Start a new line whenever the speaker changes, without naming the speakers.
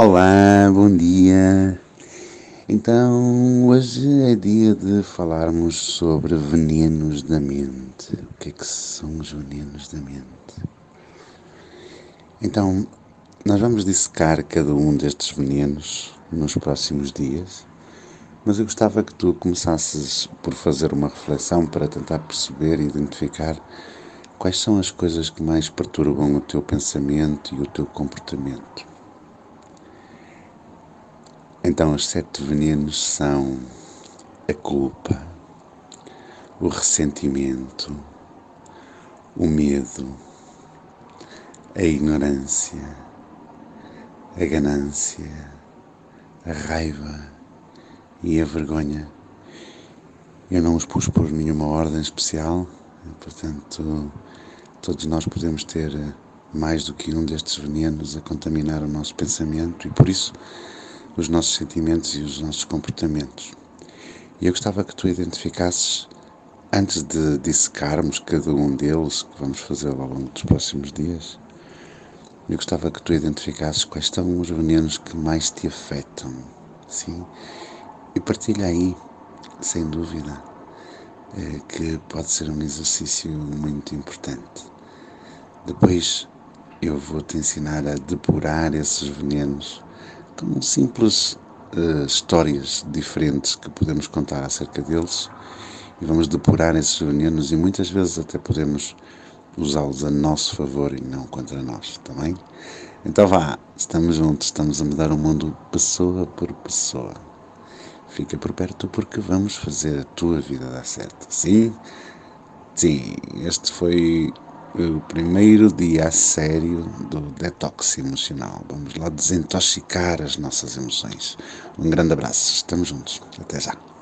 Olá, bom dia. Então, hoje é dia de falarmos sobre venenos da mente. O que é que são os venenos da mente? Então, nós vamos dissecar cada um destes venenos nos próximos dias, mas eu gostava que tu começasses por fazer uma reflexão para tentar perceber e identificar quais são as coisas que mais perturbam o teu pensamento e o teu comportamento. Então, os sete venenos são a culpa, o ressentimento, o medo, a ignorância, a ganância, a raiva e a vergonha. Eu não os pus por nenhuma ordem especial, portanto, todos nós podemos ter mais do que um destes venenos a contaminar o nosso pensamento e por isso os nossos sentimentos e os nossos comportamentos. E eu gostava que tu identificasses, antes de dissecarmos cada um deles, que vamos fazer ao longo dos próximos dias, eu gostava que tu identificasses quais são os venenos que mais te afetam, sim? E partilha aí, sem dúvida, eh, que pode ser um exercício muito importante. Depois eu vou te ensinar a depurar esses venenos com simples uh, histórias diferentes que podemos contar acerca deles e vamos depurar esses venenos e muitas vezes até podemos usá-los a nosso favor e não contra nós, também. Tá então vá, estamos juntos, estamos a mudar o mundo pessoa por pessoa. Fica por perto porque vamos fazer a tua vida dar certo. Sim? Sim, este foi o primeiro dia a sério do detox emocional. Vamos lá desintoxicar as nossas emoções. Um grande abraço, estamos juntos. Até já.